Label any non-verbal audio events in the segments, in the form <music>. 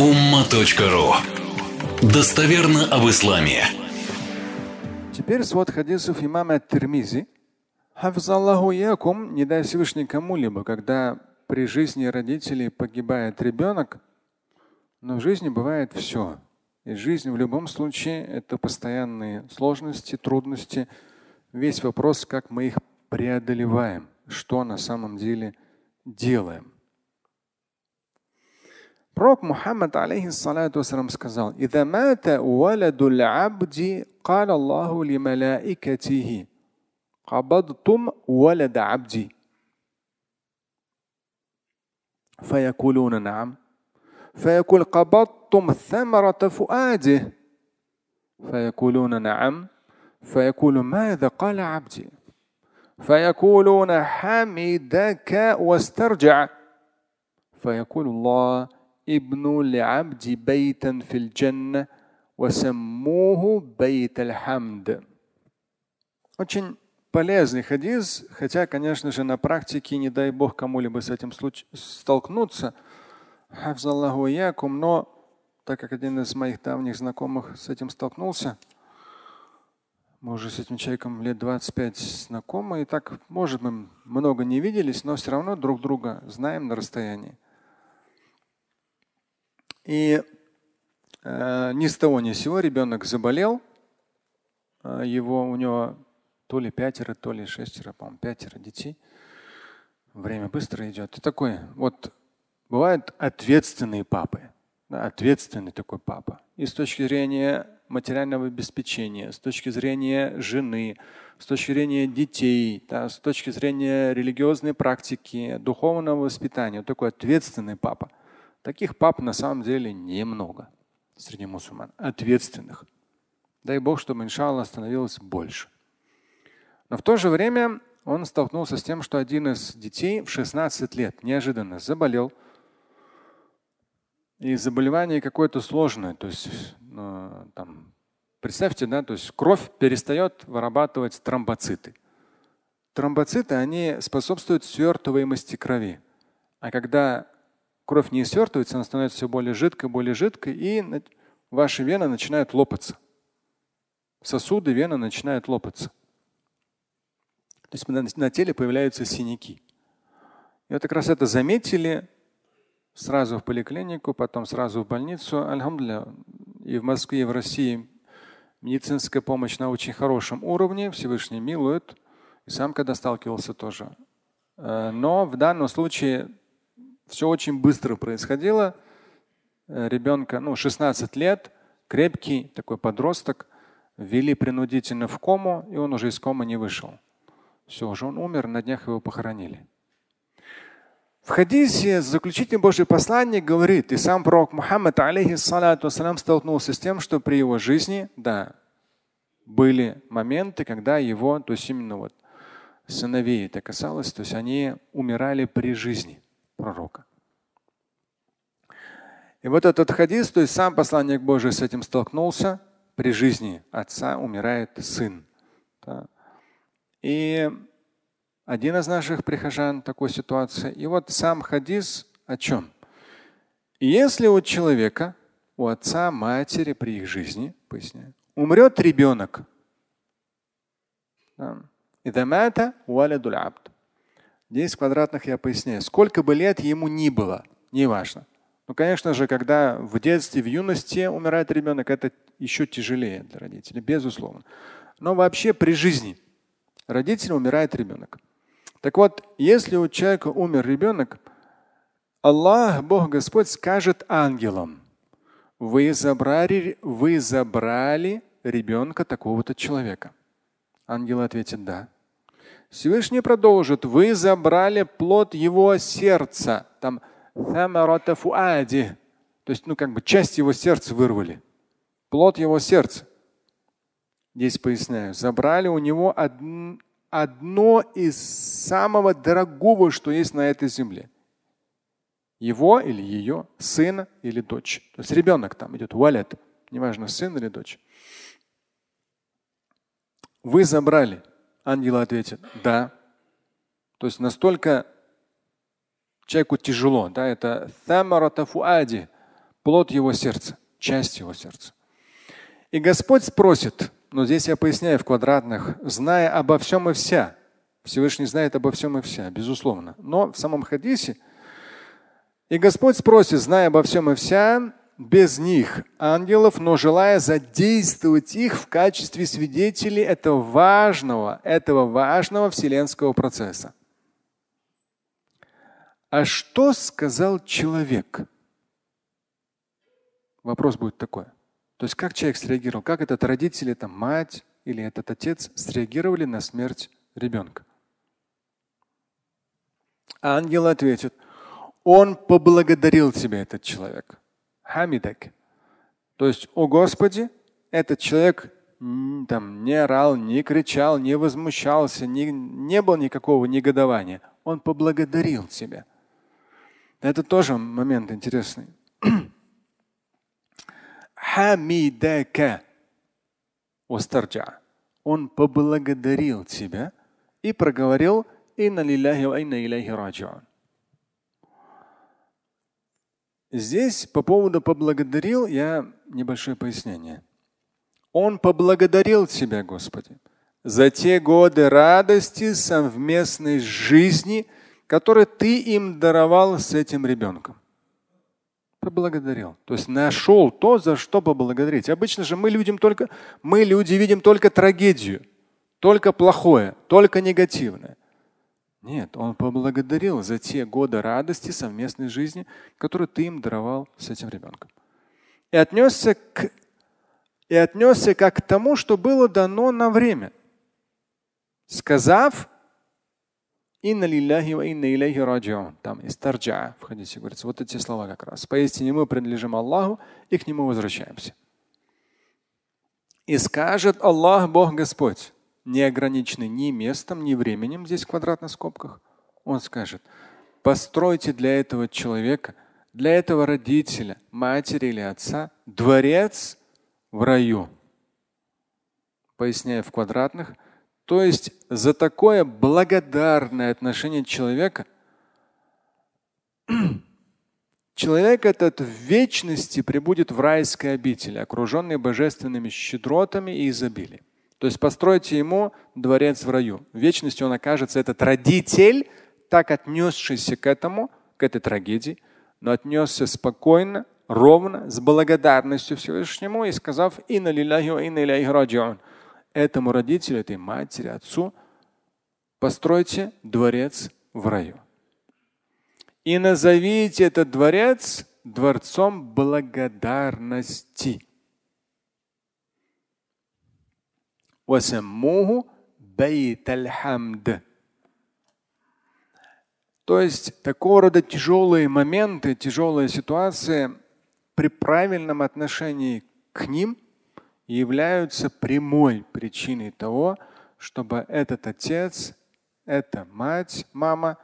umma.ru Достоверно об исламе. Теперь свод хадисов имама Тирмизи. Хафзаллаху якум, не дай Всевышний кому-либо, когда при жизни родителей погибает ребенок, но в жизни бывает все. И жизнь в любом случае это постоянные сложности, трудности. Весь вопрос, как мы их преодолеваем, что на самом деле делаем. Пророк Мухаммад, алейхиссалату вассалам, сказал, «Ида мата валаду абди, قال الله لملائكته قبضتم ولد عبدي فيقولون نعم فيقول قبضتم ثمرة فؤاده فيقولون نعم فيقول ماذا قال عبدي فيقولون حمدك واسترجع فيقول الله ابن لعبد بيتا في الجنة وسموه بيت الحمد Очень полезный хадис, хотя, конечно же, на практике, не дай бог кому-либо с этим случ- столкнуться, но так как один из моих давних знакомых с этим столкнулся, мы уже с этим человеком лет 25 знакомы, и так, может, мы много не виделись, но все равно друг друга знаем на расстоянии. И э, ни с того ни с сего ребенок заболел. Э, его у него то ли пятеро, то ли шестеро, по-моему, пятеро детей. Время быстро идет. И такой вот бывают ответственные папы. Да, ответственный такой папа. И с точки зрения материального обеспечения, с точки зрения жены, с точки зрения детей, да, с точки зрения религиозной практики, духовного воспитания. Вот такой ответственный папа. Таких пап на самом деле немного среди мусульман, ответственных. Дай Бог, чтобы, иншаллах, становилось больше. Но в то же время он столкнулся с тем, что один из детей в 16 лет неожиданно заболел. И заболевание какое-то сложное. То есть, ну, там, представьте, да, то есть кровь перестает вырабатывать тромбоциты. Тромбоциты, они способствуют свертываемости крови. А когда кровь не свертывается, она становится все более жидкой, более жидкой, и ваши вены начинают лопаться. Сосуды, вены начинают лопаться. То есть на теле появляются синяки. И вот как раз это заметили сразу в поликлинику, потом сразу в больницу. Альхамдулillah, и в Москве, и в России медицинская помощь на очень хорошем уровне, Всевышний милует. И сам когда сталкивался тоже. Э, но в данном случае все очень быстро происходило. Э, ребенка, ну, 16 лет, крепкий такой подросток, ввели принудительно в кому, и он уже из комы не вышел. Все, уже он умер, на днях его похоронили. В хадисе заключительный Божий посланник говорит, и сам пророк Мухаммад, алейхиссалату столкнулся с тем, что при его жизни, да, были моменты, когда его, то есть именно вот сыновей это касалось, то есть они умирали при жизни пророка. И вот этот хадис, то есть сам посланник Божий с этим столкнулся. При жизни отца умирает сын. И один из наших прихожан такой ситуации. И вот сам хадис о чем? Если у человека, у отца, матери при их жизни, поясняю, умрет ребенок, да, 10 квадратных я поясняю. Сколько бы лет ему ни было, неважно. Ну, конечно же, когда в детстве, в юности умирает ребенок, это еще тяжелее для родителей, безусловно. Но вообще при жизни родителя умирает ребенок. Так вот, если у человека умер ребенок, Аллах, Бог Господь, скажет ангелам, вы забрали, вы забрали ребенка такого-то человека. Ангелы ответят да. Всевышний продолжит, вы забрали плод его сердца. Там то есть, ну, как бы часть его сердца вырвали. Плод его сердца. Здесь поясняю. Забрали у него одно, одно из самого дорогого, что есть на этой земле. Его или ее, сына или дочь. То есть ребенок там идет, валят, неважно, сын или дочь. Вы забрали. Ангелы ответят, да. То есть настолько человеку тяжело, да, это фуади, плод его сердца, часть его сердца. И Господь спросит, но здесь я поясняю в квадратных, зная обо всем и вся. Всевышний знает обо всем и вся, безусловно. Но в самом хадисе и Господь спросит, зная обо всем и вся, без них ангелов, но желая задействовать их в качестве свидетелей этого важного, этого важного вселенского процесса. А что сказал человек? Вопрос будет такой. То есть как человек среагировал, как этот родители, там, мать или этот отец среагировали на смерть ребенка? Ангел ответит, он поблагодарил тебя, этот человек. Хамидак. То есть, о Господи, этот человек там, не орал, не кричал, не возмущался, не, не было никакого негодования. Он поблагодарил тебя. Это тоже момент интересный. <clears throat> Хамидака. Остарджа. Он поблагодарил тебя и проговорил «Инна лилляхи ва инна илляхи раджиун». Здесь по поводу поблагодарил я небольшое пояснение. Он поблагодарил Тебя, Господи, за те годы радости совместной жизни, которые Ты им даровал с этим ребенком. Поблагодарил. То есть нашел то, за что поблагодарить. Обычно же мы людям только, мы люди видим только трагедию, только плохое, только негативное. Нет, он поблагодарил за те годы радости совместной жизни, которую ты им даровал с этим ребенком. И отнесся, к, и отнесся как к тому, что было дано на время. Сказав, Инна лилляхи ва. Там из тарджа в хадисе говорится. Вот эти слова как раз. Поистине мы принадлежим Аллаху и к Нему возвращаемся. И скажет Аллах, Бог Господь не ограничены ни местом, ни временем здесь в квадратных скобках. Он скажет, постройте для этого человека, для этого родителя, матери или отца дворец в раю. Поясняю в квадратных. То есть за такое благодарное отношение человека <clears throat> Человек этот в вечности прибудет в райской обители, окруженный божественными щедротами и изобилием. То есть постройте ему дворец в раю. В вечности он окажется этот родитель, так отнесшийся к этому, к этой трагедии, но отнесся спокойно, ровно, с благодарностью Всевышнему и сказав «Инна лилляхи ва инна иляйхи раджиун». Этому родителю, этой матери, отцу постройте дворец в раю. И назовите этот дворец дворцом благодарности. وسموه بيت الحمد. То есть такого рода тяжелые моменты, тяжелые ситуации при правильном отношении к ним являются прямой причиной того, чтобы этот отец, эта мать, мама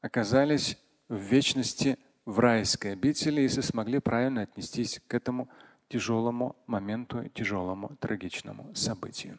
оказались в вечности в райской обители, если смогли правильно отнестись к этому тяжелому моменту, тяжелому трагичному событию.